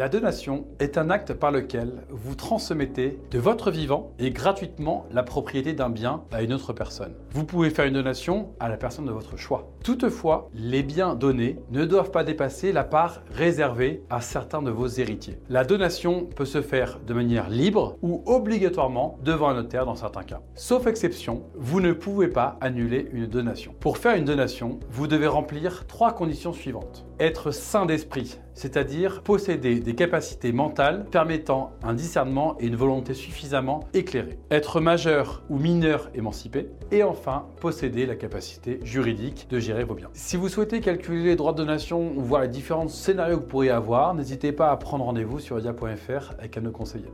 La donation est un acte par lequel vous transmettez de votre vivant et gratuitement la propriété d'un bien à une autre personne. Vous pouvez faire une donation à la personne de votre choix. Toutefois, les biens donnés ne doivent pas dépasser la part réservée à certains de vos héritiers. La donation peut se faire de manière libre ou obligatoirement devant un notaire dans certains cas. Sauf exception, vous ne pouvez pas annuler une donation. Pour faire une donation, vous devez remplir trois conditions suivantes. Être sain d'esprit, c'est-à-dire posséder des capacités mentales permettant un discernement et une volonté suffisamment éclairée. Être majeur ou mineur émancipé. Et enfin, posséder la capacité juridique de gérer vos biens. Si vous souhaitez calculer les droits de donation ou voir les différents scénarios que vous pourriez avoir, n'hésitez pas à prendre rendez-vous sur dia.fr avec un de nos conseillers.